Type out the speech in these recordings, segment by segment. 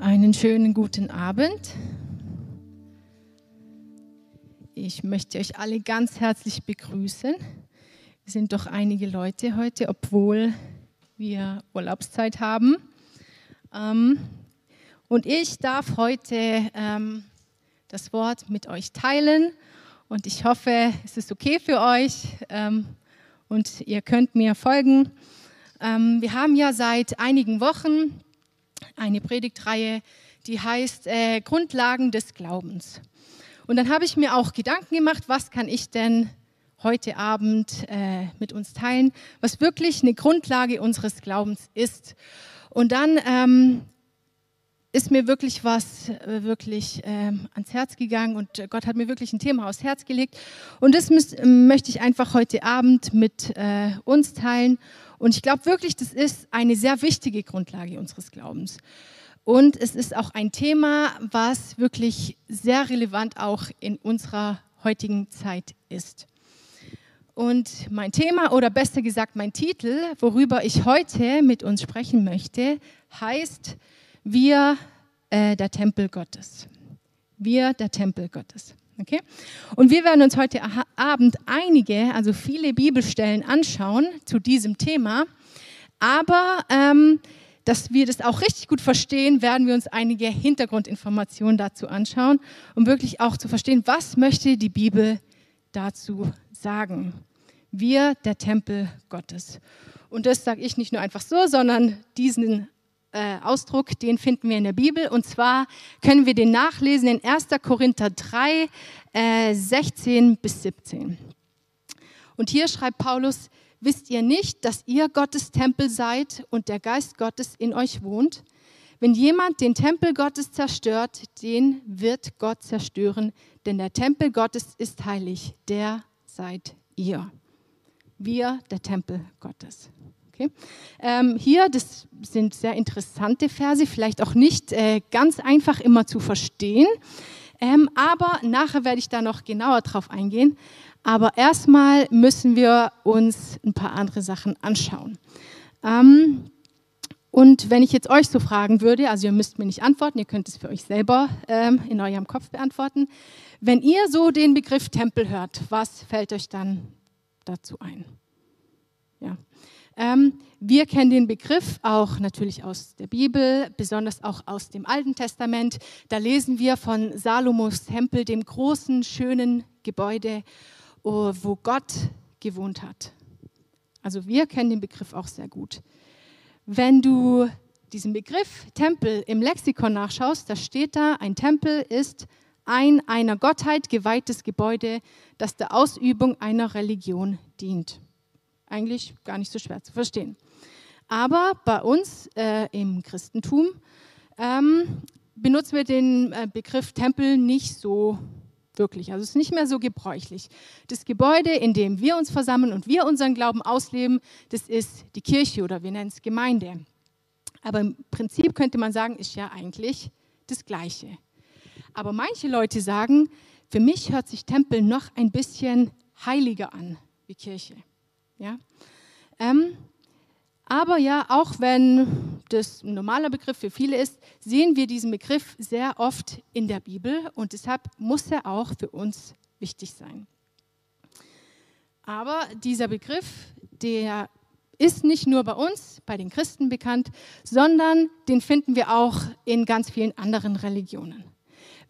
Einen schönen guten Abend. Ich möchte euch alle ganz herzlich begrüßen. Wir sind doch einige Leute heute, obwohl wir Urlaubszeit haben. Ähm, und ich darf heute ähm, das Wort mit euch teilen. Und ich hoffe, es ist okay für euch ähm, und ihr könnt mir folgen. wir haben ja seit einigen Wochen eine Predigtreihe, die heißt äh, Grundlagen des Glaubens. Und dann habe ich mir auch Gedanken gemacht, was kann ich denn heute Abend äh, mit uns teilen, was wirklich eine Grundlage unseres Glaubens ist. Und dann ähm, ist mir wirklich was äh, wirklich ähm, ans Herz gegangen und Gott hat mir wirklich ein Thema aufs Herz gelegt. Und das müsst, möchte ich einfach heute Abend mit äh, uns teilen. Und ich glaube wirklich, das ist eine sehr wichtige Grundlage unseres Glaubens. Und es ist auch ein Thema, was wirklich sehr relevant auch in unserer heutigen Zeit ist. Und mein Thema oder besser gesagt mein Titel, worüber ich heute mit uns sprechen möchte, heißt Wir äh, der Tempel Gottes. Wir der Tempel Gottes. Okay? Und wir werden uns heute Abend einige, also viele Bibelstellen anschauen zu diesem Thema. Aber ähm, dass wir das auch richtig gut verstehen, werden wir uns einige Hintergrundinformationen dazu anschauen, um wirklich auch zu verstehen, was möchte die Bibel dazu sagen. Wir, der Tempel Gottes. Und das sage ich nicht nur einfach so, sondern diesen äh, Ausdruck, den finden wir in der Bibel. Und zwar können wir den nachlesen in 1. Korinther 3, äh, 16 bis 17. Und hier schreibt Paulus, wisst ihr nicht, dass ihr Gottes Tempel seid und der Geist Gottes in euch wohnt? Wenn jemand den Tempel Gottes zerstört, den wird Gott zerstören, denn der Tempel Gottes ist heilig, der seid ihr. Wir, der Tempel Gottes. Okay. Ähm, hier, das sind sehr interessante Verse, vielleicht auch nicht äh, ganz einfach immer zu verstehen, ähm, aber nachher werde ich da noch genauer drauf eingehen. Aber erstmal müssen wir uns ein paar andere Sachen anschauen. Ähm, und wenn ich jetzt euch so fragen würde, also ihr müsst mir nicht antworten, ihr könnt es für euch selber ähm, in eurem Kopf beantworten. Wenn ihr so den Begriff Tempel hört, was fällt euch dann dazu ein? Ja. Ähm, wir kennen den Begriff auch natürlich aus der Bibel, besonders auch aus dem Alten Testament. Da lesen wir von Salomos Tempel, dem großen, schönen Gebäude, oh, wo Gott gewohnt hat. Also wir kennen den Begriff auch sehr gut. Wenn du diesen Begriff Tempel im Lexikon nachschaust, da steht da, ein Tempel ist ein einer Gottheit geweihtes Gebäude, das der Ausübung einer Religion dient. Eigentlich gar nicht so schwer zu verstehen. Aber bei uns äh, im Christentum ähm, benutzen wir den äh, Begriff Tempel nicht so wirklich. Also es ist nicht mehr so gebräuchlich. Das Gebäude, in dem wir uns versammeln und wir unseren Glauben ausleben, das ist die Kirche oder wir nennen es Gemeinde. Aber im Prinzip könnte man sagen, ist ja eigentlich das Gleiche. Aber manche Leute sagen, für mich hört sich Tempel noch ein bisschen heiliger an wie Kirche. Ja? Ähm, aber ja, auch wenn das ein normaler Begriff für viele ist, sehen wir diesen Begriff sehr oft in der Bibel und deshalb muss er auch für uns wichtig sein. Aber dieser Begriff, der ist nicht nur bei uns, bei den Christen bekannt, sondern den finden wir auch in ganz vielen anderen Religionen.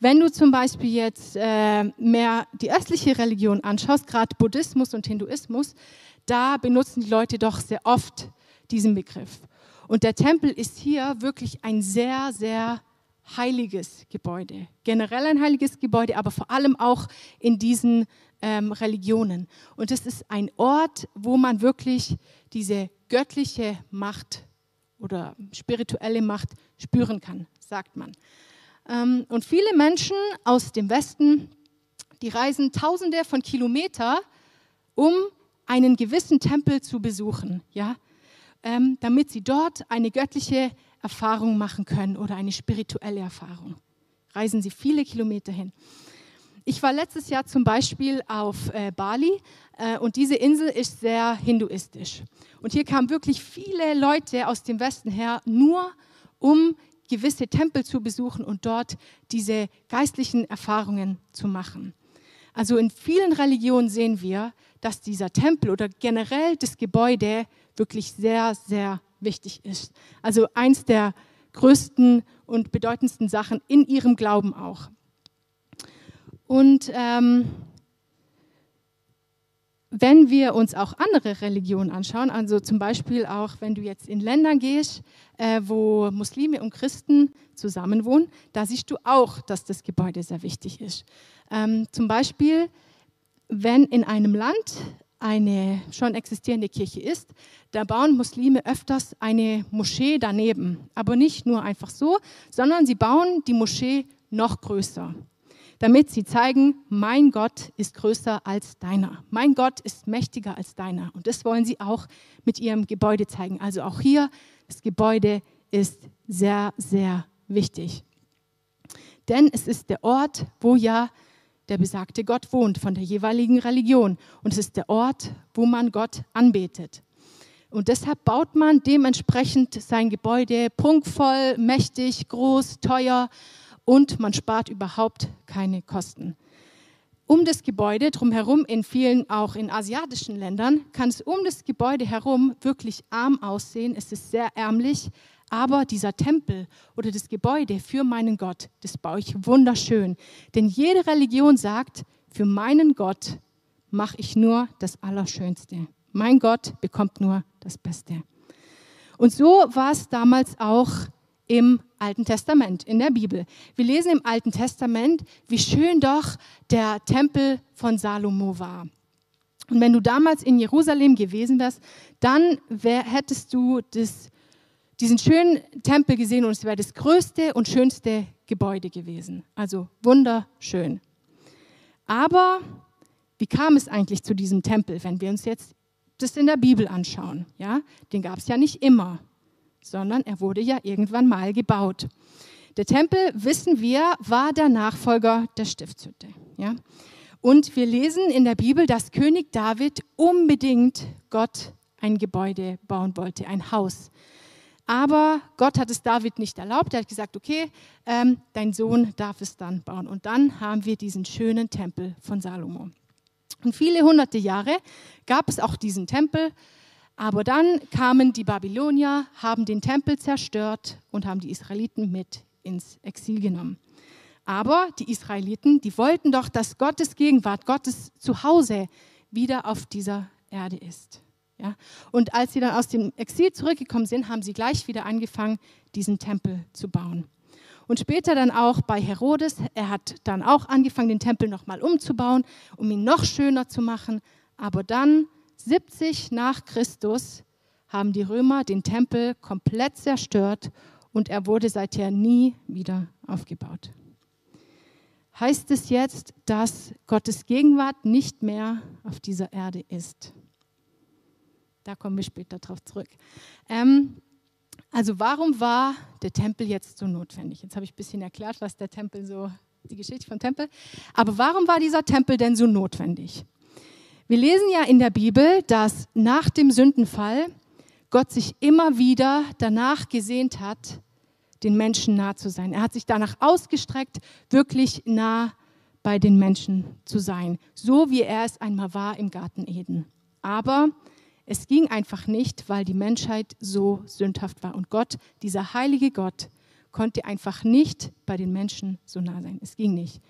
Wenn du zum Beispiel jetzt äh, mehr die östliche Religion anschaust, gerade Buddhismus und Hinduismus, da benutzen die Leute doch sehr oft diesen Begriff. Und der Tempel ist hier wirklich ein sehr, sehr heiliges Gebäude. Generell ein heiliges Gebäude, aber vor allem auch in diesen ähm, Religionen. Und es ist ein Ort, wo man wirklich diese göttliche Macht oder spirituelle Macht spüren kann, sagt man. Ähm, und viele Menschen aus dem Westen, die reisen tausende von Kilometern, um einen gewissen Tempel zu besuchen. Ja? ähm, damit sie dort eine göttliche Erfahrung machen können oder eine spirituelle Erfahrung. Reisen sie viele Kilometer hin. Ich war letztes Jahr zum Beispiel auf äh, Bali äh, und diese Insel ist sehr hinduistisch. Und hier kamen wirklich viele Leute aus dem Westen her, nur um gewisse Tempel zu besuchen und dort diese geistlichen Erfahrungen zu machen. Also in vielen Religionen sehen wir, dass dieser Tempel oder generell das Gebäude wirklich sehr, sehr wichtig ist. Also eins der größten und bedeutendsten Sachen in ihrem Glauben auch. Und ähm, wenn wir uns auch andere Religionen anschauen, also zum Beispiel auch, wenn du jetzt in Ländern gehst, äh, wo Muslime und Christen zusammenwohnen, da siehst du auch, dass das Gebäude sehr wichtig ist. Ähm, zum Beispiel, wenn in einem Land eine schon existierende Kirche ist, da bauen Muslime öfters eine Moschee daneben. Aber nicht nur einfach so, sondern sie bauen die Moschee noch größer damit sie zeigen, mein Gott ist größer als deiner. Mein Gott ist mächtiger als deiner. Und das wollen sie auch mit ihrem Gebäude zeigen. Also auch hier, das Gebäude ist sehr, sehr wichtig. Denn es ist der Ort, wo ja der besagte Gott wohnt, von der jeweiligen Religion. Und es ist der Ort, wo man Gott anbetet. Und deshalb baut man dementsprechend sein Gebäude prunkvoll, mächtig, groß, teuer und man spart überhaupt keine Kosten. Um das Gebäude drumherum, in vielen auch in asiatischen Ländern, kann es um das Gebäude herum wirklich arm aussehen. Es ist sehr ärmlich, aber dieser Tempel oder das Gebäude für meinen Gott, das baue ich wunderschön. Denn jede Religion sagt, für meinen Gott mache ich nur das Allerschönste. Mein Gott bekommt nur das Beste. Und so war es damals auch im Alten Testament, in der Bibel. Wir lesen im Alten Testament, wie schön doch der Tempel von Salomo war. Und wenn du damals in Jerusalem gewesen wärst, dann wär, hättest du das, diesen schönen Tempel gesehen und es wäre das größte und schönste Gebäude gewesen. Also wunderschön. Aber wie kam es eigentlich zu diesem Tempel, wenn wir uns jetzt das in der Bibel anschauen? Ja, den gab es ja nicht immer sondern er wurde ja irgendwann mal gebaut. Der Tempel, wissen wir, war der Nachfolger der Stiftshütte. Ja? Und wir lesen in der Bibel, dass König David unbedingt Gott ein Gebäude bauen wollte, ein Haus. Aber Gott hat es David nicht erlaubt. Er hat gesagt, okay, ähm, dein Sohn darf es dann bauen. Und dann haben wir diesen schönen Tempel von Salomo. Und viele hunderte Jahre gab es auch diesen Tempel. Aber dann kamen die Babylonier, haben den Tempel zerstört und haben die Israeliten mit ins Exil genommen. Aber die Israeliten, die wollten doch, dass Gottes Gegenwart, Gottes Zuhause wieder auf dieser Erde ist. Ja? Und als sie dann aus dem Exil zurückgekommen sind, haben sie gleich wieder angefangen, diesen Tempel zu bauen. Und später dann auch bei Herodes, er hat dann auch angefangen, den Tempel nochmal umzubauen, um ihn noch schöner zu machen. Aber dann 70 nach Christus haben die Römer den Tempel komplett zerstört und er wurde seither nie wieder aufgebaut. Heißt es jetzt, dass Gottes Gegenwart nicht mehr auf dieser Erde ist? Da kommen wir später drauf zurück. Ähm, also warum war der Tempel jetzt so notwendig? Jetzt habe ich ein bisschen erklärt, was der Tempel so, die Geschichte vom Tempel. Aber warum war dieser Tempel denn so notwendig? Wir lesen ja in der Bibel, dass nach dem Sündenfall Gott sich immer wieder danach gesehnt hat, den Menschen nah zu sein. Er hat sich danach ausgestreckt, wirklich nah bei den Menschen zu sein, so wie er es einmal war im Garten Eden. Aber es ging einfach nicht, weil die Menschheit so sündhaft war. Und Gott, dieser heilige Gott, konnte einfach nicht bei den Menschen so nah sein. Es ging nicht.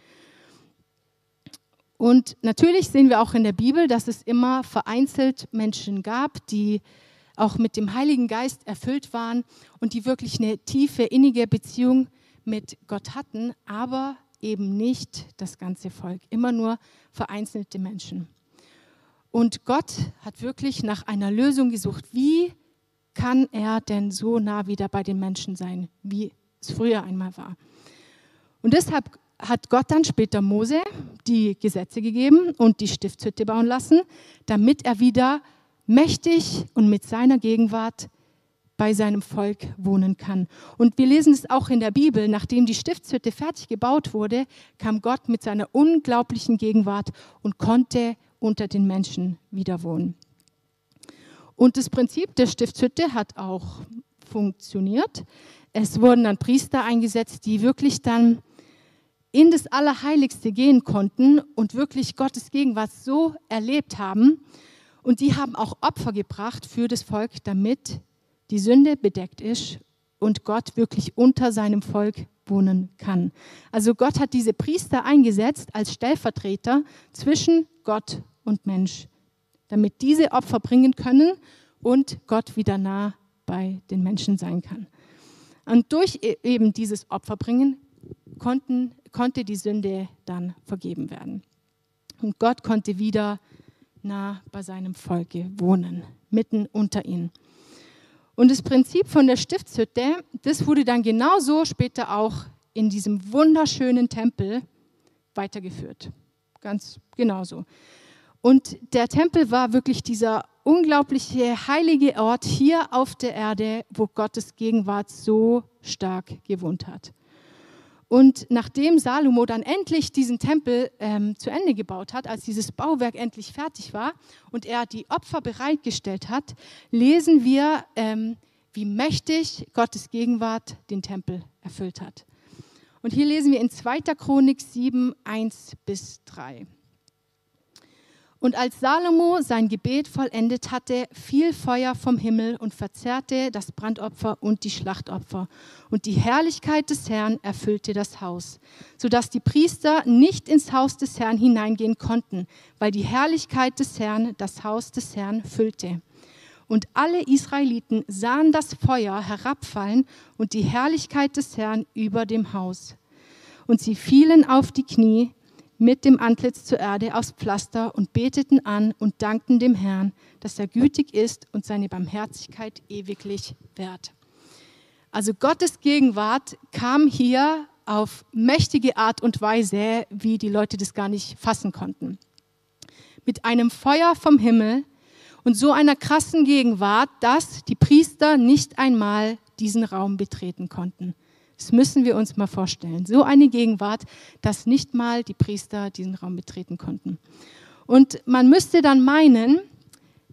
Und natürlich sehen wir auch in der Bibel, dass es immer vereinzelt Menschen gab, die auch mit dem Heiligen Geist erfüllt waren und die wirklich eine tiefe, innige Beziehung mit Gott hatten, aber eben nicht das ganze Volk, immer nur vereinzelte Menschen. Und Gott hat wirklich nach einer Lösung gesucht. Wie kann er denn so nah wieder bei den Menschen sein, wie es früher einmal war? Und deshalb hat Gott dann später Mose die Gesetze gegeben und die Stiftshütte bauen lassen, damit er wieder mächtig und mit seiner Gegenwart bei seinem Volk wohnen kann. Und wir lesen es auch in der Bibel, nachdem die Stiftshütte fertig gebaut wurde, kam Gott mit seiner unglaublichen Gegenwart und konnte unter den Menschen wieder wohnen. Und das Prinzip der Stiftshütte hat auch funktioniert. es wurden dann Priester eingesetzt, die wirklich dann in das Allerheiligste gehen konnten und wirklich Gottes Gegenwart so erlebt haben. Und die haben auch Opfer gebracht für das Volk, damit die Sünde bedeckt ist und Gott wirklich unter seinem Volk wohnen kann. Also Gott hat diese Priester eingesetzt als Stellvertreter zwischen Gott und Mensch, damit diese Opfer bringen können und Gott wieder nah bei den Menschen sein kann. Und durch e-, eben dieses Opferbringen konnten, konnte die Sünde dann vergeben werden. Und Gott konnte wieder nah bei seinem Volke wohnen, mitten unter ihnen. Und das Prinzip von der Stiftshütte, das wurde dann genauso später auch in diesem wunderschönen Tempel weitergeführt. Ganz genauso. Und der Tempel war wirklich dieser unglaubliche heilige Ort hier auf der Erde, wo Gottes Gegenwart so stark gewohnt hat. Und nachdem Salomo dann endlich diesen Tempel ähm, zu Ende gebaut hat, als dieses Bauwerk endlich fertig war und er die Opfer bereitgestellt hat, lesen wir, ähm, wie mächtig Gottes Gegenwart den Tempel erfüllt hat. Und hier lesen wir in 2. Chronik 7, 1 bis 3. Und als Salomo sein Gebet vollendet hatte, fiel Feuer vom Himmel und verzerrte das Brandopfer und die Schlachtopfer. Und die Herrlichkeit des Herrn erfüllte das Haus, sodass die Priester nicht ins Haus des Herrn hineingehen konnten, weil die Herrlichkeit des Herrn das Haus des Herrn füllte. Und alle Israeliten sahen das Feuer herabfallen und die Herrlichkeit des Herrn über dem Haus. Und sie fielen auf die Knie mit dem Antlitz zur Erde aus Pflaster und beteten an und dankten dem Herrn, dass er gütig ist und seine Barmherzigkeit ewiglich währt. Also Gottes Gegenwart kam hier auf mächtige Art und Weise, wie die Leute das gar nicht fassen konnten. Mit einem Feuer vom Himmel und so einer krassen Gegenwart, dass die Priester nicht einmal diesen Raum betreten konnten. Das müssen wir uns mal vorstellen. So eine Gegenwart, dass nicht mal die Priester diesen Raum betreten konnten. Und man müsste dann meinen,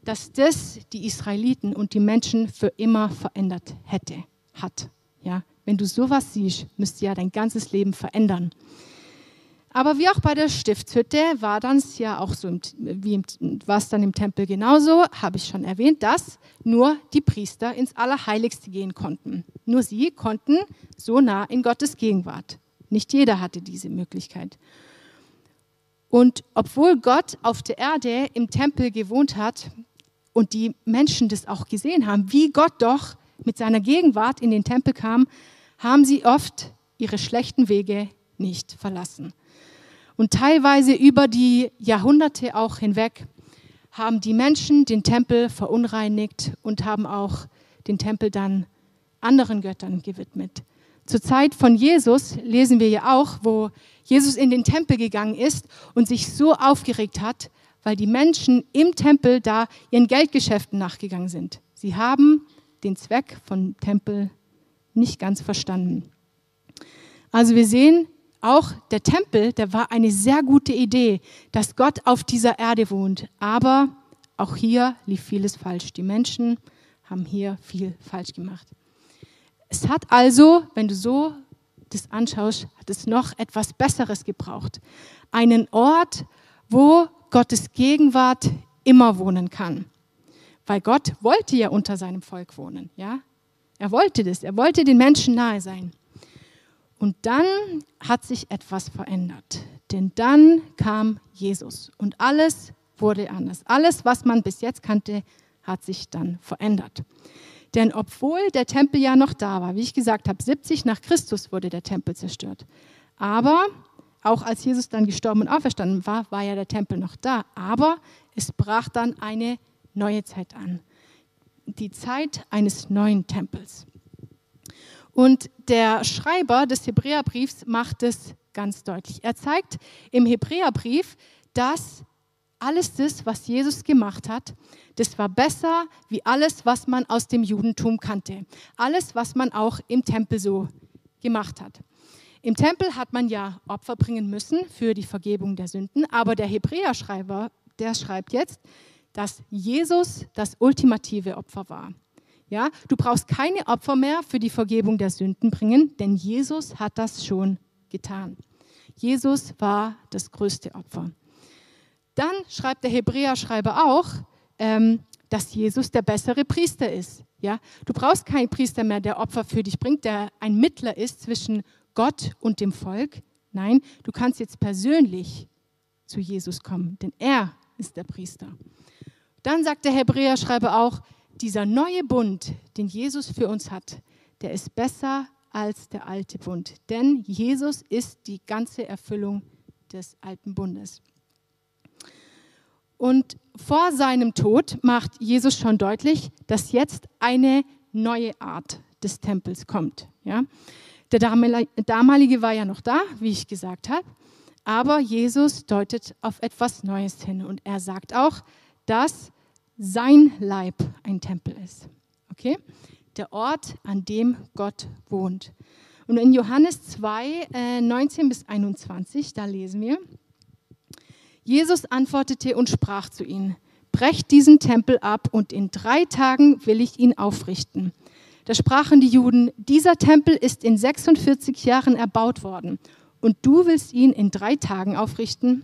dass das die Israeliten und die Menschen für immer verändert hätte, hat. Ja, wenn du sowas siehst, müsste ja dein ganzes Leben verändern. Aber wie auch bei der Stiftshütte war dann ja auch so, wie war es dann im Tempel genauso, habe ich schon erwähnt, dass nur die Priester ins Allerheiligste gehen konnten. Nur sie konnten so nah in Gottes Gegenwart. Nicht jeder hatte diese Möglichkeit. Und obwohl Gott auf der Erde im Tempel gewohnt hat und die Menschen das auch gesehen haben, wie Gott doch mit seiner Gegenwart in den Tempel kam, haben sie oft ihre schlechten Wege nicht verlassen. Und teilweise über die Jahrhunderte auch hinweg haben die Menschen den Tempel verunreinigt und haben auch den Tempel dann anderen Göttern gewidmet. Zur Zeit von Jesus lesen wir ja auch, wo Jesus in den Tempel gegangen ist und sich so aufgeregt hat, weil die Menschen im Tempel da ihren Geldgeschäften nachgegangen sind. Sie haben den Zweck von Tempel nicht ganz verstanden. Also wir sehen, auch der Tempel, der war eine sehr gute Idee, dass Gott auf dieser Erde wohnt. Aber auch hier lief vieles falsch. Die Menschen haben hier viel falsch gemacht. Es hat also, wenn du so das anschaust, hat es noch etwas Besseres gebraucht. Einen Ort, wo Gottes Gegenwart immer wohnen kann. Weil Gott wollte ja unter seinem Volk wohnen, ja? Er wollte das, er wollte den Menschen nahe sein. Und dann hat sich etwas verändert. Denn dann kam Jesus und alles wurde anders. Alles, was man bis jetzt kannte, hat sich dann verändert. Denn obwohl der Tempel ja noch da war, wie ich gesagt habe, 70 nach Christus wurde der Tempel zerstört. Aber auch als Jesus dann gestorben und auferstanden war, war ja der Tempel noch da. Aber es brach dann eine neue Zeit an. Die Zeit eines neuen Tempels. Und der Schreiber des Hebräerbriefs macht es ganz deutlich. Er zeigt im Hebräerbrief, dass alles das, was Jesus gemacht hat, das war besser wie alles, was man aus dem Judentum kannte. Alles, was man auch im Tempel so gemacht hat. Im Tempel hat man ja Opfer bringen müssen für die Vergebung der Sünden, aber der Hebräerschreiber, der schreibt jetzt, dass Jesus das ultimative Opfer war. Ja, du brauchst keine Opfer mehr für die Vergebung der Sünden bringen, denn Jesus hat das schon getan. Jesus war das größte Opfer. Dann schreibt der Hebräer-Schreiber auch, ähm, dass Jesus der bessere Priester ist. Ja, du brauchst keinen Priester mehr, der Opfer für dich bringt, der ein Mittler ist zwischen Gott und dem Volk. Nein, du kannst jetzt persönlich zu Jesus kommen, denn er ist der Priester. Dann sagt der Hebräer-Schreiber auch, dieser neue Bund, den Jesus für uns hat, der ist besser als der alte Bund. Denn Jesus ist die ganze Erfüllung des alten Bundes. Und vor seinem Tod macht Jesus schon deutlich, dass jetzt eine neue Art des Tempels kommt. Ja? Der damalige war ja noch da, wie ich gesagt habe, aber Jesus deutet auf etwas Neues hin und er sagt auch, dass sein Leib ein Tempel ist. Okay? Der Ort, an dem Gott wohnt. Und in Johannes 2, äh, 19 bis 21, da lesen wir, Jesus antwortete und sprach zu ihnen, brecht diesen Tempel ab und in drei Tagen will ich ihn aufrichten. Da sprachen die Juden, dieser Tempel ist in 46 Jahren erbaut worden und du willst ihn in drei Tagen aufrichten?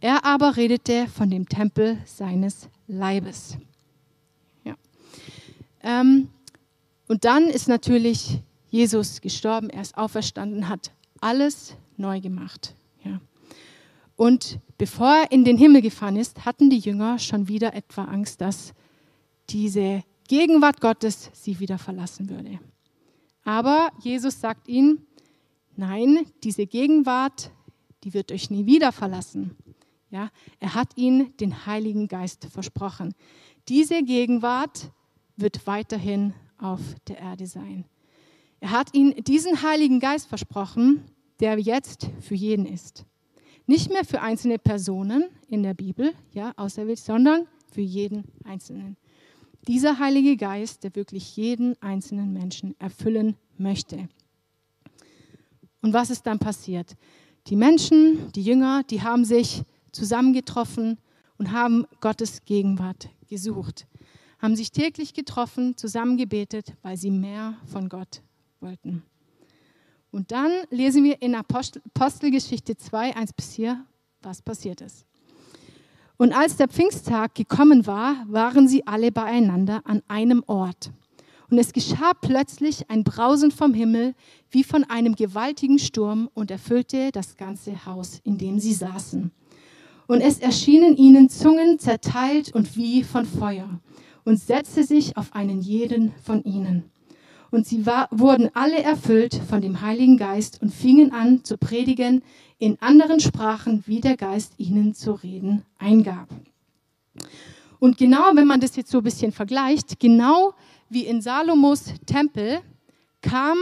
Er aber redete von dem Tempel seines Leibes. Ja. Ähm, und dann ist natürlich Jesus gestorben, er ist auferstanden, hat alles neu gemacht. Ja. Und bevor er in den Himmel gefahren ist, hatten die Jünger schon wieder etwa Angst, dass diese Gegenwart Gottes sie wieder verlassen würde. Aber Jesus sagt ihnen, nein, diese Gegenwart, die wird euch nie wieder verlassen. Ja, er hat ihnen den Heiligen Geist versprochen. Diese Gegenwart wird weiterhin auf der Erde sein. Er hat ihnen diesen Heiligen Geist versprochen, der jetzt für jeden ist. Nicht mehr für einzelne Personen in der Bibel, ja, auserwählt, sondern für jeden Einzelnen. Dieser Heilige Geist, der wirklich jeden einzelnen Menschen erfüllen möchte. Und was ist dann passiert? Die Menschen, die Jünger, die haben sich zusammengetroffen und haben Gottes Gegenwart gesucht, haben sich täglich getroffen, zusammen gebetet, weil sie mehr von Gott wollten. Und dann lesen wir in Apostelgeschichte 2, 1 bis 4, was passiert ist. Und als der Pfingsttag gekommen war, waren sie alle beieinander an einem Ort. Und es geschah plötzlich ein Brausen vom Himmel wie von einem gewaltigen Sturm und erfüllte das ganze Haus, in dem sie saßen. Und es erschienen ihnen Zungen zerteilt und wie von Feuer und setzte sich auf einen jeden von ihnen. Und sie war, wurden alle erfüllt von dem Heiligen Geist und fingen an zu predigen in anderen Sprachen, wie der Geist ihnen zu reden eingab. Und genau, wenn man das jetzt so ein bisschen vergleicht, genau wie in Salomos Tempel kam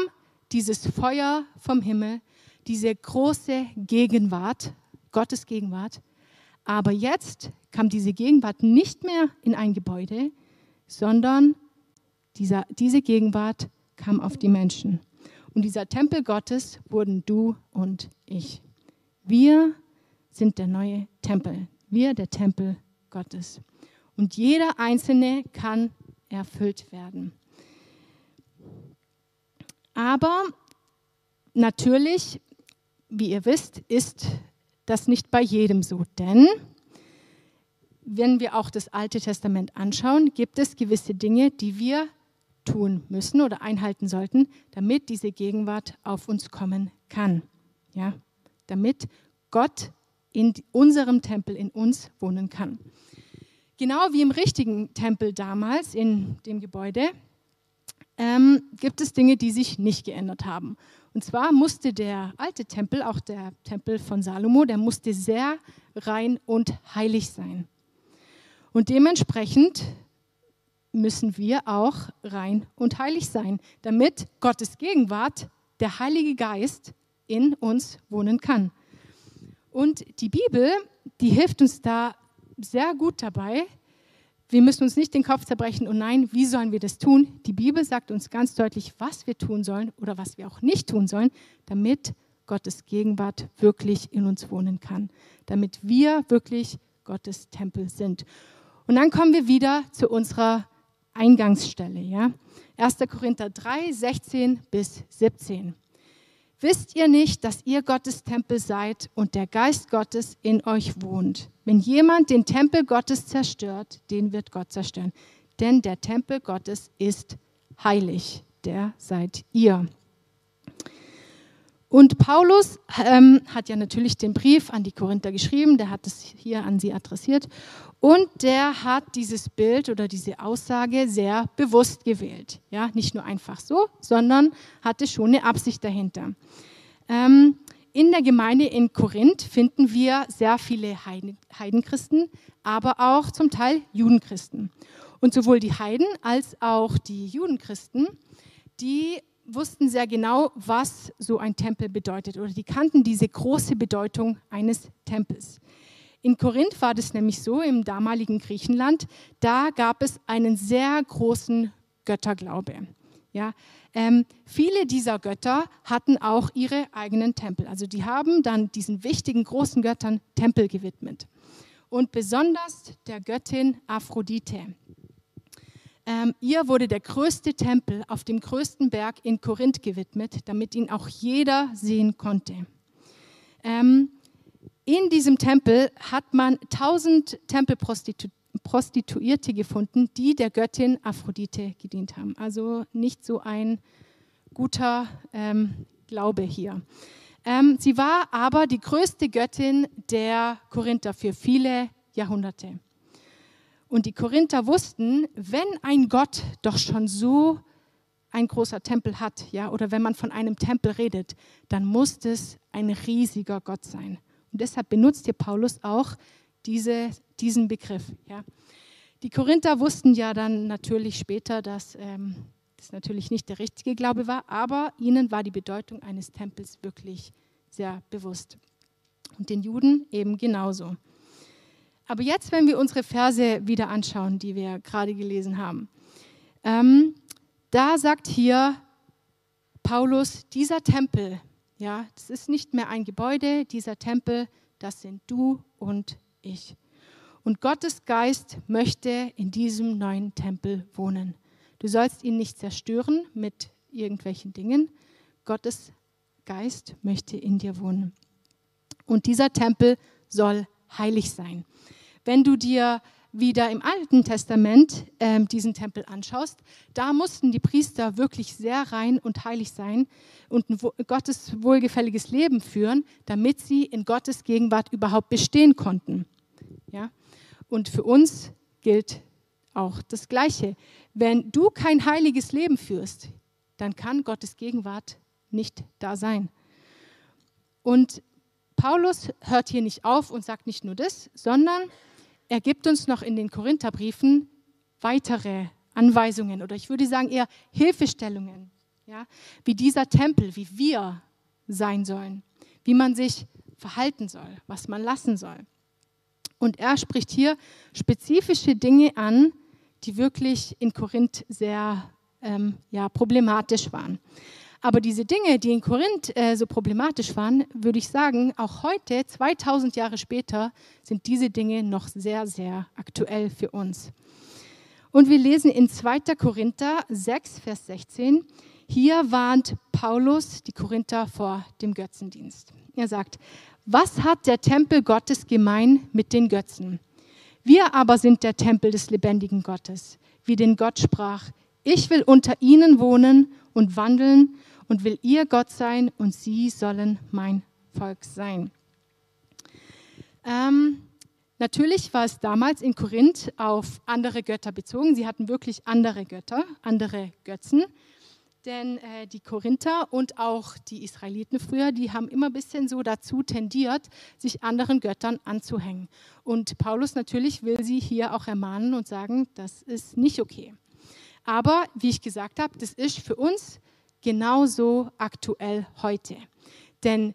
dieses Feuer vom Himmel, diese große Gegenwart, Gottes Gegenwart. Aber jetzt kam diese Gegenwart nicht mehr in ein Gebäude, sondern dieser, diese Gegenwart kam auf die Menschen. Und dieser Tempel Gottes wurden du und ich. Wir sind der neue Tempel. Wir der Tempel Gottes. Und jeder Einzelne kann erfüllt werden. Aber natürlich, wie ihr wisst, ist das nicht bei jedem so. Denn wenn wir auch das Alte Testament anschauen, gibt es gewisse Dinge, die wir tun müssen oder einhalten sollten, damit diese Gegenwart auf uns kommen kann. Ja, damit Gott in unserem Tempel in uns wohnen kann. Genau wie im richtigen Tempel damals in dem Gebäude ähm, gibt es Dinge, die sich nicht geändert haben. Und zwar musste der alte Tempel, auch der Tempel von Salomo, der musste sehr rein und heilig sein. Und dementsprechend müssen wir auch rein und heilig sein, damit Gottes Gegenwart, der Heilige Geist, in uns wohnen kann. Und die Bibel, die hilft uns da sehr gut dabei. Wir müssen uns nicht den Kopf zerbrechen und nein, wie sollen wir das tun? Die Bibel sagt uns ganz deutlich, was wir tun sollen oder was wir auch nicht tun sollen, damit Gottes Gegenwart wirklich in uns wohnen kann, damit wir wirklich Gottes Tempel sind. Und dann kommen wir wieder zu unserer Eingangsstelle. Ja? 1. Korinther 3, 16 bis 17. Wisst ihr nicht, dass ihr Gottes Tempel seid und der Geist Gottes in euch wohnt? Wenn jemand den Tempel Gottes zerstört, den wird Gott zerstören. Denn der Tempel Gottes ist heilig, der seid ihr. Und Paulus ähm, hat ja natürlich den Brief an die Korinther geschrieben, der hat es hier an sie adressiert. Und der hat dieses Bild oder diese Aussage sehr bewusst gewählt. Ja, nicht nur einfach so, sondern hatte schon eine Absicht dahinter. Ähm, in der Gemeinde in Korinth finden wir sehr viele Heiden, Heidenchristen, aber auch zum Teil Judenchristen. Und sowohl die Heiden als auch die Judenchristen, die wussten sehr genau, was so ein Tempel bedeutet oder die kannten diese große Bedeutung eines Tempels. In Korinth war das nämlich so, im damaligen Griechenland, da gab es einen sehr großen Götterglaube. Ja, ähm, viele dieser Götter hatten auch ihre eigenen Tempel. Also die haben dann diesen wichtigen großen Göttern Tempel gewidmet. Und besonders der Göttin Aphrodite. Ähm, ihr wurde der größte Tempel auf dem größten Berg in Korinth gewidmet, damit ihn auch jeder sehen konnte. Ähm, in diesem Tempel hat man tausend Tempelprostituierte gefunden, die der Göttin Aphrodite gedient haben. Also nicht so ein guter ähm, Glaube hier. Ähm, sie war aber die größte Göttin der Korinther für viele Jahrhunderte. Und die Korinther wussten, wenn ein Gott doch schon so ein großer Tempel hat, ja, oder wenn man von einem Tempel redet, dann muss es ein riesiger Gott sein. Und deshalb benutzt hier Paulus auch diese, diesen Begriff. Ja. Die Korinther wussten ja dann natürlich später, dass ähm, das natürlich nicht der richtige Glaube war, aber ihnen war die Bedeutung eines Tempels wirklich sehr bewusst. Und den Juden eben genauso. Aber jetzt, wenn wir unsere Verse wieder anschauen, die wir gerade gelesen haben, ähm, da sagt hier Paulus, dieser Tempel, ja, das ist nicht mehr ein Gebäude, dieser Tempel, das sind du und ich. Und Gottes Geist möchte in diesem neuen Tempel wohnen. Du sollst ihn nicht zerstören mit irgendwelchen Dingen. Gottes Geist möchte in dir wohnen. Und dieser Tempel soll heilig sein. Wenn du dir wieder im Alten Testament äh, diesen Tempel anschaust, da mussten die Priester wirklich sehr rein und heilig sein und ein Gottes wohlgefälliges Leben führen, damit sie in Gottes Gegenwart überhaupt bestehen konnten. Ja? Und für uns gilt auch das Gleiche. Wenn du kein heiliges Leben führst, dann kann Gottes Gegenwart nicht da sein. Und Paulus hört hier nicht auf und sagt nicht nur das, sondern er gibt uns noch in den Korintherbriefen weitere Anweisungen oder ich würde sagen eher Hilfestellungen, ja, wie dieser Tempel, wie wir sein sollen, wie man sich verhalten soll, was man lassen soll. Und er spricht hier spezifische Dinge an, die wirklich in Korinth sehr ähm, ja, problematisch waren. Aber diese Dinge, die in Korinth äh, so problematisch waren, würde ich sagen, auch heute, 2000 Jahre später, sind diese Dinge noch sehr, sehr aktuell für uns. Und wir lesen in 2. Korinther 6, Vers 16, hier warnt Paulus die Korinther vor dem Götzendienst. Er sagt, was hat der Tempel Gottes gemein mit den Götzen? Wir aber sind der Tempel des lebendigen Gottes, wie denn Gott sprach, ich will unter ihnen wohnen und wandeln und will ihr Gott sein und sie sollen mein Volk sein. Ähm, natürlich war es damals in Korinth auf andere Götter bezogen. Sie hatten wirklich andere Götter, andere Götzen. Denn äh, die Korinther und auch die Israeliten früher, die haben immer ein bisschen so dazu tendiert, sich anderen Göttern anzuhängen. Und Paulus natürlich will sie hier auch ermahnen und sagen, das ist nicht okay. Aber wie ich gesagt habe, das ist für uns genauso aktuell heute. Denn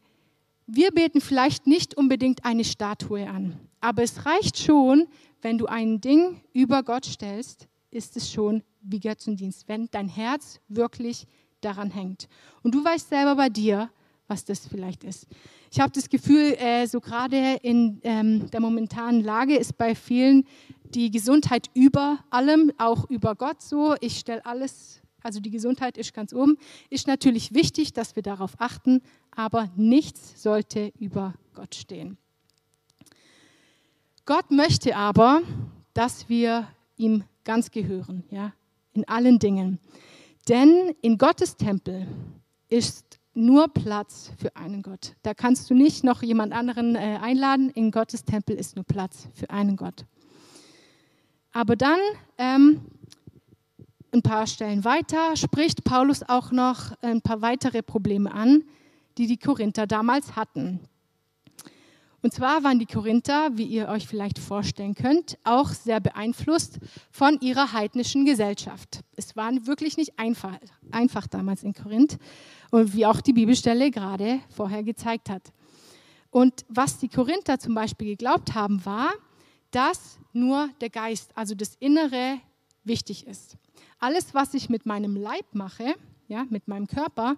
wir beten vielleicht nicht unbedingt eine Statue an, aber es reicht schon, wenn du ein Ding über Gott stellst, ist es schon wie Götzendienst, wenn dein Herz wirklich daran hängt. Und du weißt selber bei dir, was das vielleicht ist. Ich habe das Gefühl, äh, so gerade in ähm, der momentanen Lage ist bei vielen die Gesundheit über allem, auch über Gott so. Ich stelle alles, also die Gesundheit ist ganz oben. Ist natürlich wichtig, dass wir darauf achten, aber nichts sollte über Gott stehen. Gott möchte aber, dass wir ihm ganz gehören, ja, in allen Dingen. Denn in Gottes Tempel ist nur Platz für einen Gott. Da kannst du nicht noch jemand anderen äh, einladen. In Gottes Tempel ist nur Platz für einen Gott. Aber dann ähm, ein paar Stellen weiter spricht Paulus auch noch ein paar weitere Probleme an, die die Korinther damals hatten. Und zwar waren die Korinther, wie ihr euch vielleicht vorstellen könnt, auch sehr beeinflusst von ihrer heidnischen Gesellschaft. Es war wirklich nicht einfach, einfach damals in Korinth, wie auch die Bibelstelle gerade vorher gezeigt hat. Und was die Korinther zum Beispiel geglaubt haben, war, dass nur der Geist, also das Innere, wichtig ist. Alles, was ich mit meinem Leib mache, ja, mit meinem Körper,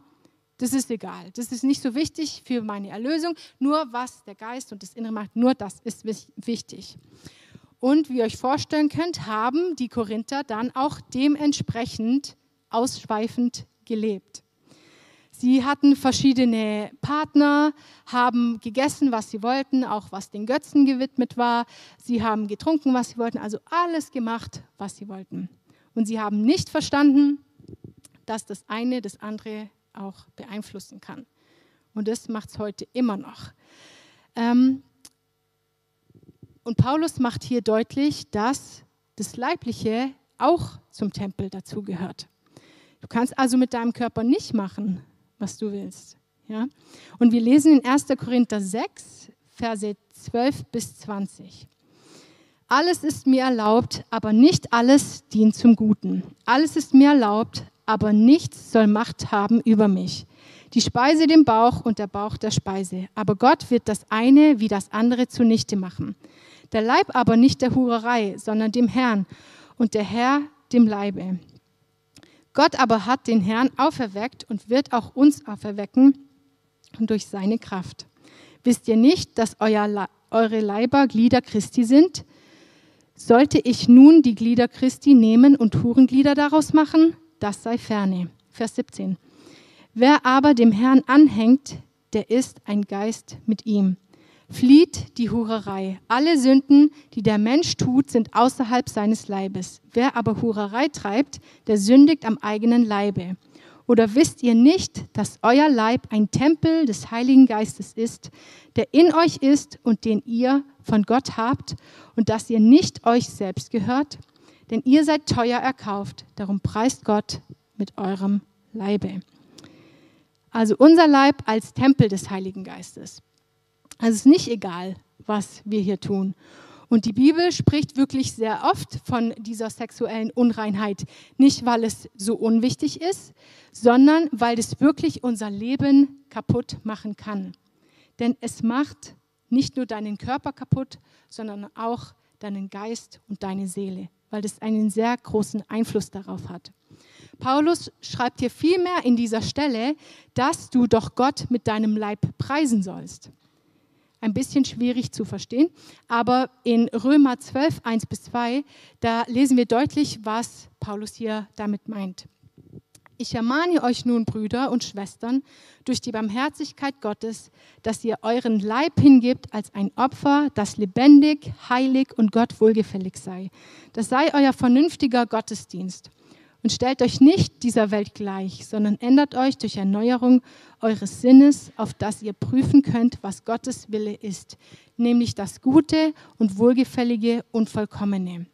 das ist egal. Das ist nicht so wichtig für meine Erlösung. Nur was der Geist und das Innere macht, nur das ist wichtig. Und wie ihr euch vorstellen könnt, haben die Korinther dann auch dementsprechend ausschweifend gelebt. Sie hatten verschiedene Partner, haben gegessen, was sie wollten, auch was den Götzen gewidmet war. Sie haben getrunken, was sie wollten, also alles gemacht, was sie wollten. Und sie haben nicht verstanden, dass das eine das andere auch beeinflussen kann. Und das macht es heute immer noch. Ähm, und Paulus macht hier deutlich, dass das Leibliche auch zum Tempel dazugehört. Du kannst also mit deinem Körper nicht machen, was du willst. Ja? Und wir lesen in 1. Korinther 6, Verse 12 bis 20. Alles ist mir erlaubt, aber nicht alles dient zum Guten. Alles ist mir erlaubt, aber nichts soll Macht haben über mich. Die Speise dem Bauch und der Bauch der Speise. Aber Gott wird das eine wie das andere zunichte machen. Der Leib aber nicht der Hurerei, sondern dem Herrn und der Herr dem Leibe. Gott aber hat den Herrn auferweckt und wird auch uns auferwecken durch seine Kraft. Wisst ihr nicht, dass euer, eure Leiber Glieder Christi sind? Sollte ich nun die Glieder Christi nehmen und Hurenglieder daraus machen? das sei ferne. Vers 17. Wer aber dem Herrn anhängt, der ist ein Geist mit ihm. Flieht die Hurerei. Alle Sünden, die der Mensch tut, sind außerhalb seines Leibes. Wer aber Hurerei treibt, der sündigt am eigenen Leibe. Oder wisst ihr nicht, dass euer Leib ein Tempel des Heiligen Geistes ist, der in euch ist und den ihr von Gott habt und dass ihr nicht euch selbst gehört? denn ihr seid teuer erkauft, darum preist Gott mit eurem Leibe. Also unser Leib als Tempel des Heiligen Geistes. Also es ist nicht egal, was wir hier tun. Und die Bibel spricht wirklich sehr oft von dieser sexuellen Unreinheit. Nicht, weil es so unwichtig ist, sondern weil es wirklich unser Leben kaputt machen kann. Denn es macht nicht nur deinen Körper kaputt, sondern auch deinen Geist und deine Seele weil das einen sehr großen Einfluss darauf hat. Paulus schreibt hier vielmehr in dieser Stelle, dass du doch Gott mit deinem Leib preisen sollst. Ein bisschen schwierig zu verstehen, aber in Römer 12, 1 bis 2, da lesen wir deutlich, was Paulus hier damit meint. Ich ermahne euch nun, Brüder und Schwestern, durch die Barmherzigkeit Gottes, dass ihr euren Leib hingibt als ein Opfer, das lebendig, heilig und Gott wohlgefällig sei. Das sei euer vernünftiger Gottesdienst. Und stellt euch nicht dieser Welt gleich, sondern ändert euch durch Erneuerung eures Sinnes, auf das ihr prüfen könnt, was Gottes Wille ist, nämlich das Gute und Wohlgefällige und Vollkommene.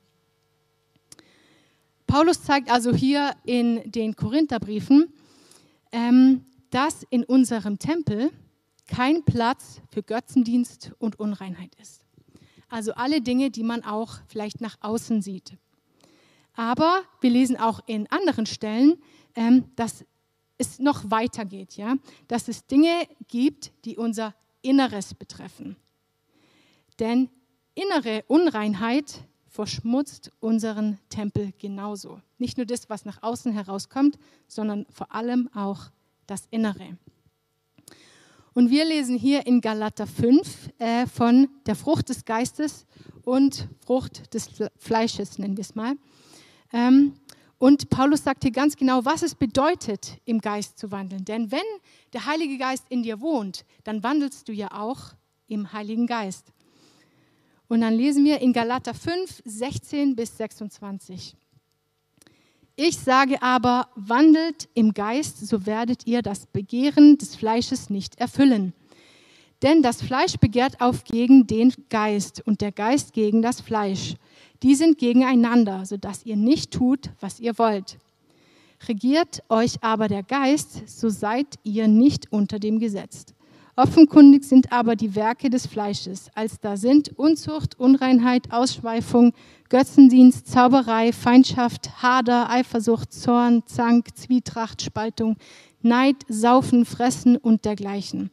Paulus zeigt also hier in den Korintherbriefen, ähm, dass in unserem Tempel kein Platz für Götzendienst und Unreinheit ist. Also alle Dinge, die man auch vielleicht nach außen sieht. Aber wir lesen auch in anderen Stellen, ähm, dass es noch weitergeht, ja? dass es Dinge gibt, die unser Inneres betreffen. Denn innere Unreinheit verschmutzt unseren Tempel genauso. Nicht nur das, was nach außen herauskommt, sondern vor allem auch das Innere. Und wir lesen hier in Galater 5 äh, von der Frucht des Geistes und Frucht des Fleisches, nennen wir es mal. Ähm, und Paulus sagt hier ganz genau, was es bedeutet, im Geist zu wandeln. Denn wenn der Heilige Geist in dir wohnt, dann wandelst du ja auch im Heiligen Geist. Und dann lesen wir in Galater 5, 16 bis 26. Ich sage aber, wandelt im Geist, so werdet ihr das Begehren des Fleisches nicht erfüllen. Denn das Fleisch begehrt auf gegen den Geist und der Geist gegen das Fleisch. Die sind gegeneinander, sodass ihr nicht tut, was ihr wollt. Regiert euch aber der Geist, so seid ihr nicht unter dem Gesetz. Offenkundig sind aber die Werke des Fleisches, als da sind Unzucht, Unreinheit, Ausschweifung, Götzendienst, Zauberei, Feindschaft, Hader, Eifersucht, Zorn, Zank, Zwietracht, Spaltung, Neid, Saufen, Fressen und dergleichen.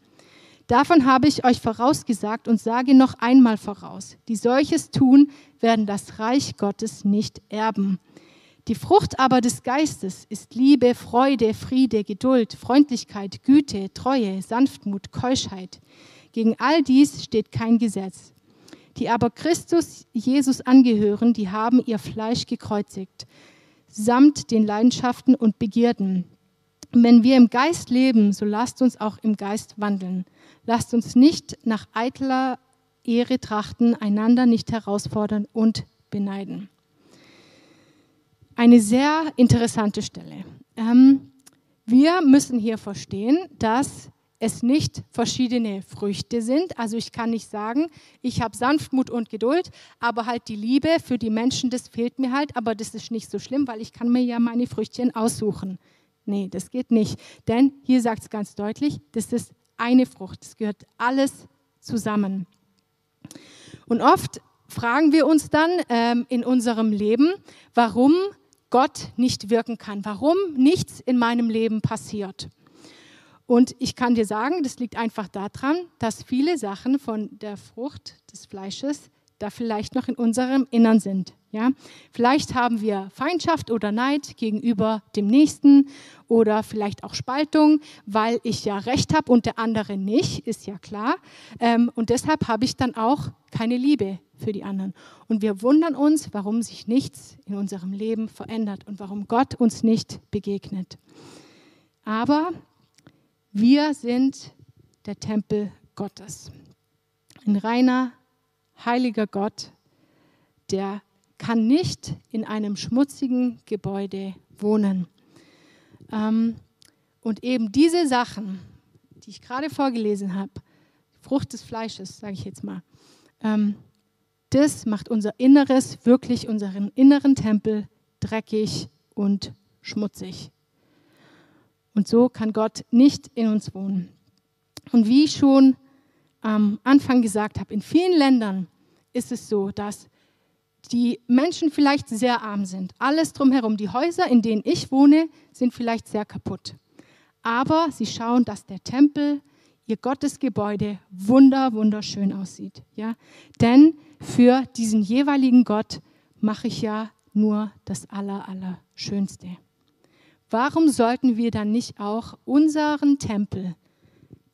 Davon habe ich euch vorausgesagt und sage noch einmal voraus, die solches tun, werden das Reich Gottes nicht erben. Die Frucht aber des Geistes ist Liebe, Freude, Friede, Geduld, Freundlichkeit, Güte, Treue, Sanftmut, Keuschheit. Gegen all dies steht kein Gesetz. Die aber Christus Jesus angehören, die haben ihr Fleisch gekreuzigt, samt den Leidenschaften und Begierden. Wenn wir im Geist leben, so lasst uns auch im Geist wandeln. Lasst uns nicht nach eitler Ehre trachten, einander nicht herausfordern und beneiden eine sehr interessante Stelle. Ähm, wir müssen hier verstehen, dass es nicht verschiedene Früchte sind. Also ich kann nicht sagen, ich habe Sanftmut und Geduld, aber halt die Liebe für die Menschen, das fehlt mir halt, aber das ist nicht so schlimm, weil ich kann mir ja meine Früchtchen aussuchen. Nee, das geht nicht. Denn hier sagt es ganz deutlich, das ist eine Frucht. Es gehört alles zusammen. Und oft fragen wir uns dann ähm, in unserem Leben, warum Gott nicht wirken kann, warum nichts in meinem Leben passiert. Und ich kann dir sagen, das liegt einfach daran, dass viele Sachen von der Frucht des Fleisches da vielleicht noch in unserem Innern sind. Ja? Vielleicht haben wir Feindschaft oder Neid gegenüber dem Nächsten oder vielleicht auch Spaltung, weil ich ja Recht habe und der andere nicht, ist ja klar. Ähm, und deshalb habe ich dann auch keine Liebe für die anderen. Und wir wundern uns, warum sich nichts in unserem Leben verändert und warum Gott uns nicht begegnet. Aber wir sind der Tempel Gottes. Ein reiner, heiliger Gott, der kann nicht in einem schmutzigen Gebäude wohnen. Ähm, und eben diese Sachen, die ich gerade vorgelesen habe, Frucht des Fleisches, sage ich jetzt mal, ähm, das macht unser Inneres, wirklich unseren inneren Tempel dreckig und schmutzig. Und so kann Gott nicht in uns wohnen. Und wie ich schon am Anfang gesagt habe, in vielen Ländern ist es so, dass die Menschen vielleicht sehr arm sind. Alles drumherum, die Häuser, in denen ich wohne, sind vielleicht sehr kaputt. Aber sie schauen, dass der Tempel, ihr Gottesgebäude, wunder, wunderschön aussieht. Ja? Denn für diesen jeweiligen Gott mache ich ja nur das Aller, Allerschönste. Warum sollten wir dann nicht auch unseren Tempel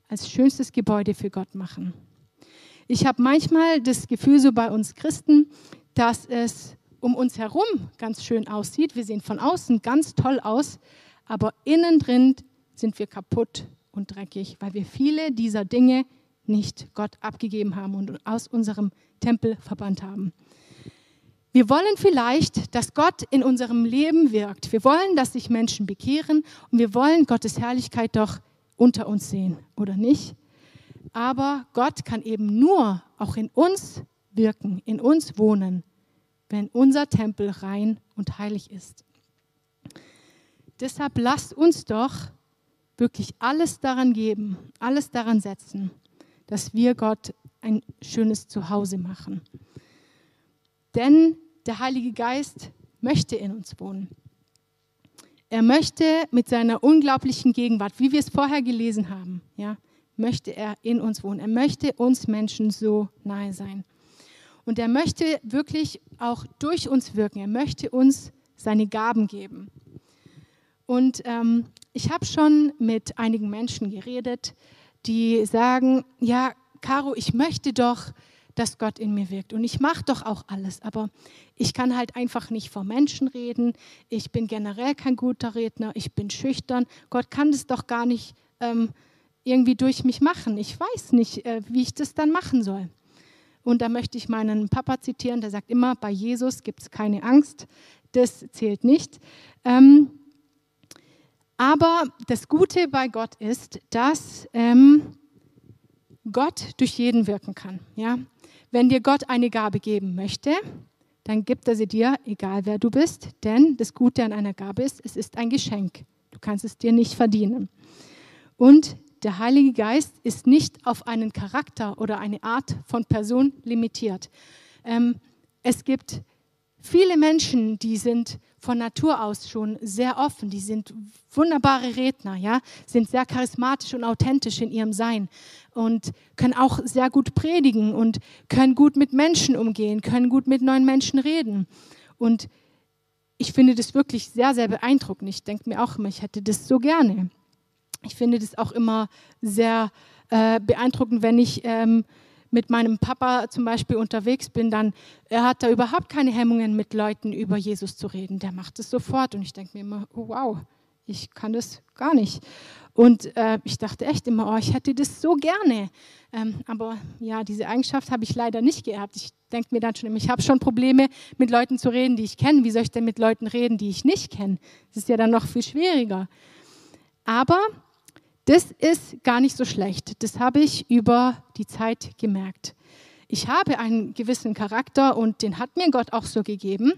als schönstes Gebäude für Gott machen? Ich habe manchmal das Gefühl, so bei uns Christen, dass es um uns herum ganz schön aussieht. Wir sehen von außen ganz toll aus, aber innen drin sind wir kaputt und dreckig, weil wir viele dieser Dinge nicht Gott abgegeben haben und aus unserem Tempel verbannt haben. Wir wollen vielleicht, dass Gott in unserem Leben wirkt. Wir wollen, dass sich Menschen bekehren und wir wollen Gottes Herrlichkeit doch unter uns sehen, oder nicht? Aber Gott kann eben nur auch in uns wirken, in uns wohnen, wenn unser Tempel rein und heilig ist. Deshalb lasst uns doch wirklich alles daran geben, alles daran setzen, dass wir Gott ein schönes Zuhause machen. Denn der Heilige Geist möchte in uns wohnen. Er möchte mit seiner unglaublichen Gegenwart, wie wir es vorher gelesen haben, ja, möchte er in uns wohnen. Er möchte uns Menschen so nahe sein. Und er möchte wirklich auch durch uns wirken. Er möchte uns seine Gaben geben. Und ähm, ich habe schon mit einigen Menschen geredet, die sagen, ja, Caro, ich möchte doch, dass Gott in mir wirkt und ich mache doch auch alles, aber ich kann halt einfach nicht vor Menschen reden. Ich bin generell kein guter Redner, ich bin schüchtern. Gott kann das doch gar nicht ähm, irgendwie durch mich machen. Ich weiß nicht, äh, wie ich das dann machen soll. Und da möchte ich meinen Papa zitieren, der sagt immer, bei Jesus gibt es keine Angst, das zählt nicht. Ähm, aber das Gute bei Gott ist, dass ähm, Gott durch jeden wirken kann. Ja? Wenn dir Gott eine Gabe geben möchte, dann gibt er sie dir, egal wer du bist, denn das Gute an einer Gabe ist, es ist ein Geschenk. Du kannst es dir nicht verdienen. Und der Heilige Geist ist nicht auf einen Charakter oder eine Art von Person limitiert. Ähm, es gibt viele Menschen, die sind von Natur aus schon sehr offen, die sind wunderbare Redner, ja, sind sehr charismatisch und authentisch in ihrem Sein und können auch sehr gut predigen und können gut mit Menschen umgehen, können gut mit neuen Menschen reden. Und ich finde das wirklich sehr, sehr beeindruckend. Ich denke mir auch immer, ich hätte das so gerne. Ich finde das auch immer sehr äh, beeindruckend, wenn ich ähm, mit meinem Papa zum Beispiel unterwegs bin, dann er hat da überhaupt keine Hemmungen, mit Leuten über Jesus zu reden. Der macht es sofort und ich denke mir immer, oh, wow, ich kann das gar nicht. Und äh, ich dachte echt immer, oh, ich hätte das so gerne. Ähm, aber ja, diese Eigenschaft habe ich leider nicht geerbt. Ich denke mir dann schon immer, ich habe schon Probleme, mit Leuten zu reden, die ich kenne. Wie soll ich denn mit Leuten reden, die ich nicht kenne? Das ist ja dann noch viel schwieriger. Aber das ist gar nicht so schlecht. Das habe ich über die Zeit gemerkt. Ich habe einen gewissen Charakter und den hat mir Gott auch so gegeben.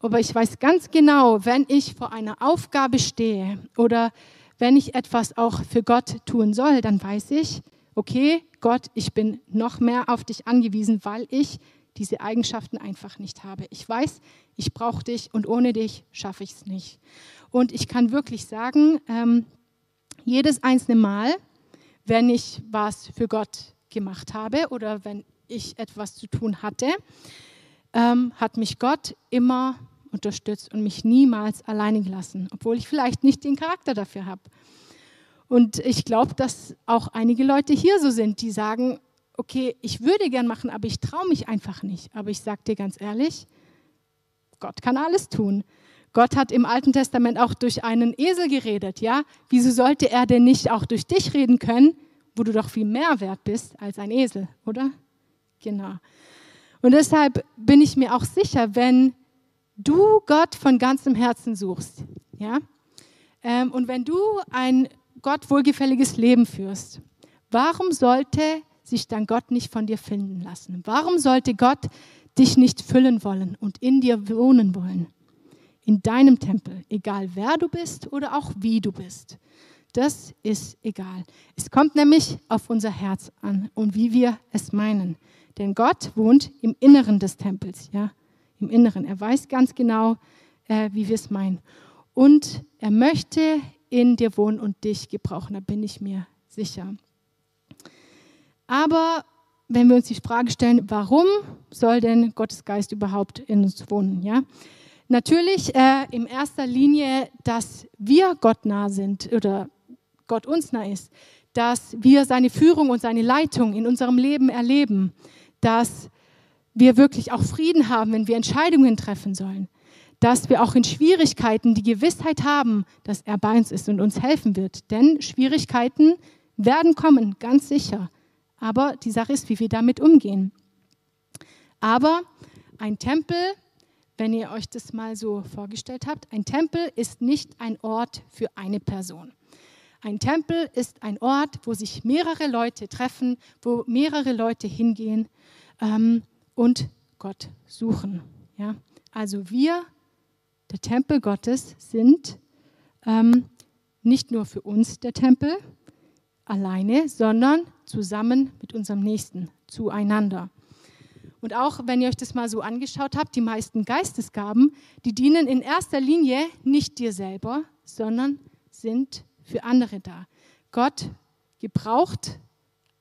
Aber ich weiß ganz genau, wenn ich vor einer Aufgabe stehe oder wenn ich etwas auch für Gott tun soll, dann weiß ich, okay, Gott, ich bin noch mehr auf dich angewiesen, weil ich diese Eigenschaften einfach nicht habe. Ich weiß, ich brauche dich und ohne dich schaffe ich es nicht. Und ich kann wirklich sagen, ähm, jedes einzelne Mal, wenn ich was für Gott gemacht habe oder wenn ich etwas zu tun hatte, ähm, hat mich Gott immer unterstützt und mich niemals alleine gelassen, obwohl ich vielleicht nicht den Charakter dafür habe. Und ich glaube, dass auch einige Leute hier so sind, die sagen, okay, ich würde gern machen, aber ich traue mich einfach nicht. Aber ich sage dir ganz ehrlich, Gott kann alles tun. Gott hat im Alten Testament auch durch einen Esel geredet, ja? Wieso sollte er denn nicht auch durch dich reden können, wo du doch viel mehr wert bist als ein Esel, oder? Genau. Und deshalb bin ich mir auch sicher, wenn du Gott von ganzem Herzen suchst, ja? Ähm, und wenn du ein Gott wohlgefälliges Leben führst, warum sollte sich dann Gott nicht von dir finden lassen? Warum sollte Gott dich nicht füllen wollen und in dir wohnen wollen? In deinem Tempel, egal wer du bist oder auch wie du bist. Das ist egal. Es kommt nämlich auf unser Herz an und wie wir es meinen. Denn Gott wohnt im Inneren des Tempels, ja, im Inneren. Er weiß ganz genau, äh, wie wir es meinen. Und er möchte in dir wohnen und dich gebrauchen, da bin ich mir sicher. Aber wenn wir uns die Frage stellen, warum soll denn Gottes Geist überhaupt in uns wohnen, ja? Natürlich äh, in erster Linie, dass wir Gott nah sind oder Gott uns nah ist, dass wir seine Führung und seine Leitung in unserem Leben erleben, dass wir wirklich auch Frieden haben, wenn wir Entscheidungen treffen sollen, dass wir auch in Schwierigkeiten die Gewissheit haben, dass er bei uns ist und uns helfen wird. Denn Schwierigkeiten werden kommen, ganz sicher. Aber die Sache ist, wie wir damit umgehen. Aber ein Tempel wenn ihr euch das mal so vorgestellt habt, ein Tempel ist nicht ein Ort für eine Person. Ein Tempel ist ein Ort, wo sich mehrere Leute treffen, wo mehrere Leute hingehen ähm, und Gott suchen. Ja? Also wir, der Tempel Gottes, sind ähm, nicht nur für uns der Tempel alleine, sondern zusammen mit unserem Nächsten, zueinander. Und auch wenn ihr euch das mal so angeschaut habt, die meisten Geistesgaben, die dienen in erster Linie nicht dir selber, sondern sind für andere da. Gott gebraucht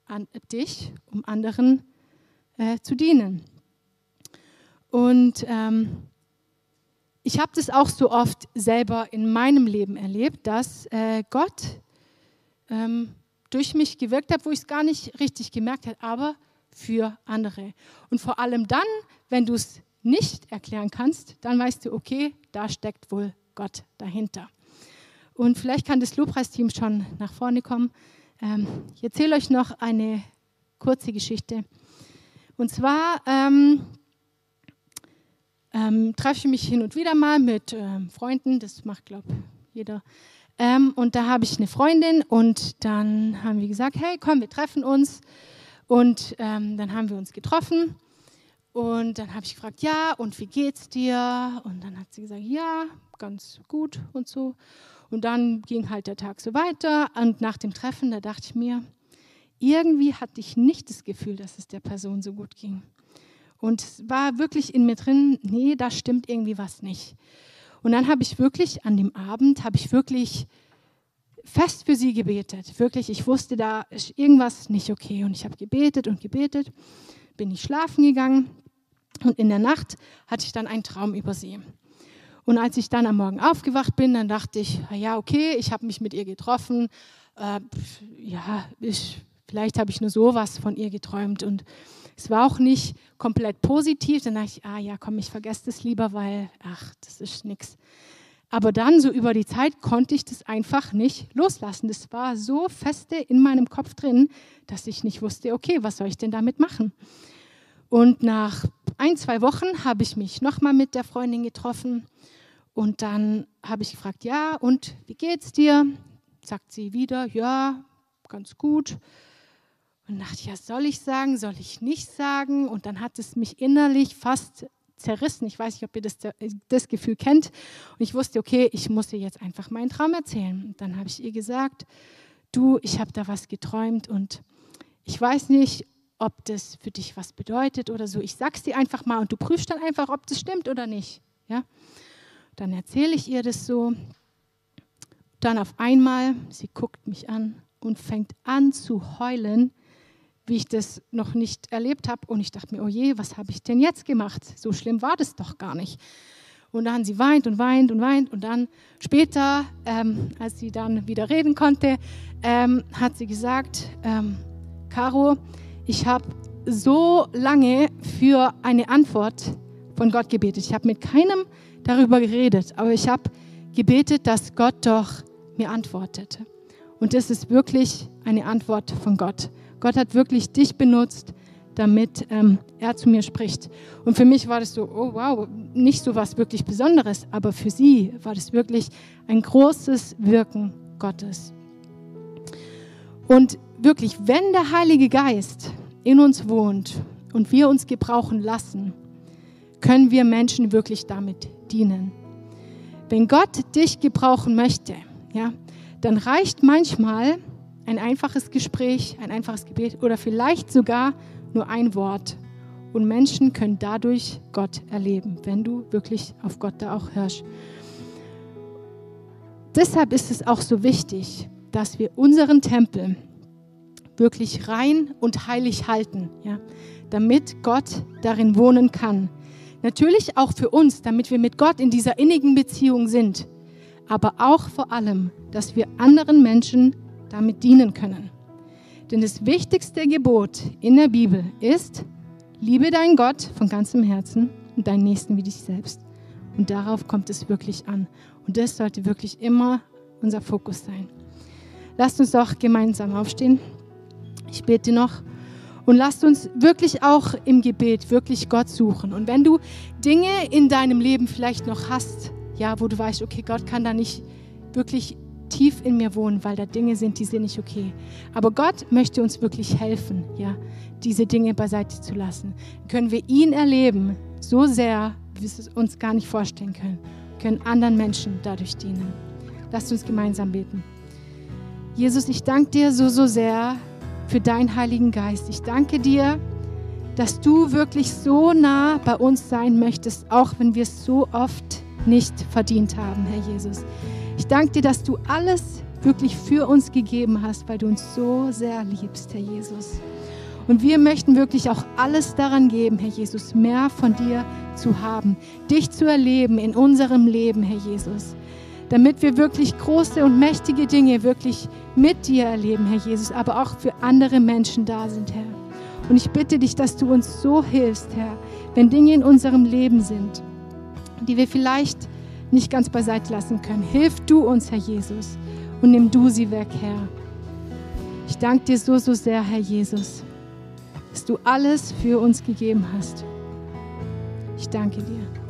an dich, um anderen äh, zu dienen. Und ähm, ich habe das auch so oft selber in meinem Leben erlebt, dass äh, Gott ähm, durch mich gewirkt hat, wo ich es gar nicht richtig gemerkt habe, aber für andere. Und vor allem dann, wenn du es nicht erklären kannst, dann weißt du, okay, da steckt wohl Gott dahinter. Und vielleicht kann das Lobpreisteam schon nach vorne kommen. Ähm, ich erzähle euch noch eine kurze Geschichte. Und zwar ähm, ähm, treffe ich mich hin und wieder mal mit ähm, Freunden, das macht, glaube ich, jeder. Ähm, und da habe ich eine Freundin und dann haben wir gesagt, hey, komm, wir treffen uns. Und ähm, dann haben wir uns getroffen und dann habe ich gefragt, ja, und wie geht's dir? Und dann hat sie gesagt, ja, ganz gut und so. Und dann ging halt der Tag so weiter. Und nach dem Treffen, da dachte ich mir, irgendwie hatte ich nicht das Gefühl, dass es der Person so gut ging. Und es war wirklich in mir drin, nee, da stimmt irgendwie was nicht. Und dann habe ich wirklich an dem Abend, habe ich wirklich fest für sie gebetet. Wirklich, ich wusste, da ist irgendwas nicht okay. Und ich habe gebetet und gebetet, bin ich schlafen gegangen. Und in der Nacht hatte ich dann einen Traum über sie. Und als ich dann am Morgen aufgewacht bin, dann dachte ich, ja, okay, ich habe mich mit ihr getroffen. Äh, ja, ich, vielleicht habe ich nur sowas von ihr geträumt. Und es war auch nicht komplett positiv. Dann dachte ich, ah ja, komm, ich vergesse das lieber, weil, ach, das ist nichts. Aber dann, so über die Zeit, konnte ich das einfach nicht loslassen. Das war so feste in meinem Kopf drin, dass ich nicht wusste, okay, was soll ich denn damit machen? Und nach ein, zwei Wochen habe ich mich nochmal mit der Freundin getroffen und dann habe ich gefragt, ja, und wie geht's dir? Sagt sie wieder, ja, ganz gut. Und dachte, ja, soll ich sagen, soll ich nicht sagen? Und dann hat es mich innerlich fast zerrissen. Ich weiß nicht, ob ihr das, das Gefühl kennt. Und ich wusste, okay, ich muss ihr jetzt einfach meinen Traum erzählen. Und dann habe ich ihr gesagt, du, ich habe da was geträumt und ich weiß nicht, ob das für dich was bedeutet oder so. Ich sag's dir einfach mal und du prüfst dann einfach, ob das stimmt oder nicht. Ja? Dann erzähle ich ihr das so. Dann auf einmal, sie guckt mich an und fängt an zu heulen, wie ich das noch nicht erlebt habe. Und ich dachte mir, oh je, was habe ich denn jetzt gemacht? So schlimm war das doch gar nicht. Und dann sie weint und weint und weint. Und dann später, ähm, als sie dann wieder reden konnte, ähm, hat sie gesagt, ähm, Caro, ich habe so lange für eine Antwort von Gott gebetet. Ich habe mit keinem darüber geredet, aber ich habe gebetet, dass Gott doch mir antwortet. Und das ist wirklich eine Antwort von Gott. Gott hat wirklich dich benutzt, damit ähm, er zu mir spricht. Und für mich war das so, oh wow, nicht so was wirklich Besonderes, aber für sie war das wirklich ein großes Wirken Gottes. Und wirklich, wenn der Heilige Geist in uns wohnt und wir uns gebrauchen lassen, können wir Menschen wirklich damit dienen. Wenn Gott dich gebrauchen möchte, ja, dann reicht manchmal ein einfaches Gespräch, ein einfaches Gebet oder vielleicht sogar nur ein Wort. Und Menschen können dadurch Gott erleben, wenn du wirklich auf Gott da auch hörst. Deshalb ist es auch so wichtig, dass wir unseren Tempel wirklich rein und heilig halten, ja, damit Gott darin wohnen kann. Natürlich auch für uns, damit wir mit Gott in dieser innigen Beziehung sind, aber auch vor allem, dass wir anderen Menschen damit dienen können. Denn das wichtigste Gebot in der Bibel ist, liebe deinen Gott von ganzem Herzen und deinen Nächsten wie dich selbst. Und darauf kommt es wirklich an. Und das sollte wirklich immer unser Fokus sein. Lasst uns doch gemeinsam aufstehen. Ich bete noch. Und lasst uns wirklich auch im Gebet wirklich Gott suchen. Und wenn du Dinge in deinem Leben vielleicht noch hast, ja, wo du weißt, okay, Gott kann da nicht wirklich tief in mir wohnen, weil da Dinge sind, die sind nicht okay. Aber Gott möchte uns wirklich helfen, ja, diese Dinge beiseite zu lassen. Können wir ihn erleben, so sehr, wie wir es uns gar nicht vorstellen können, können anderen Menschen dadurch dienen. Lasst uns gemeinsam beten. Jesus, ich danke dir so, so sehr für deinen Heiligen Geist. Ich danke dir, dass du wirklich so nah bei uns sein möchtest, auch wenn wir es so oft nicht verdient haben, Herr Jesus. Ich danke dir, dass du alles wirklich für uns gegeben hast, weil du uns so sehr liebst, Herr Jesus. Und wir möchten wirklich auch alles daran geben, Herr Jesus, mehr von dir zu haben, dich zu erleben in unserem Leben, Herr Jesus damit wir wirklich große und mächtige Dinge wirklich mit dir erleben, Herr Jesus, aber auch für andere Menschen da sind, Herr. Und ich bitte dich, dass du uns so hilfst, Herr, wenn Dinge in unserem Leben sind, die wir vielleicht nicht ganz beiseite lassen können. Hilf du uns, Herr Jesus, und nimm du sie weg, Herr. Ich danke dir so, so sehr, Herr Jesus, dass du alles für uns gegeben hast. Ich danke dir.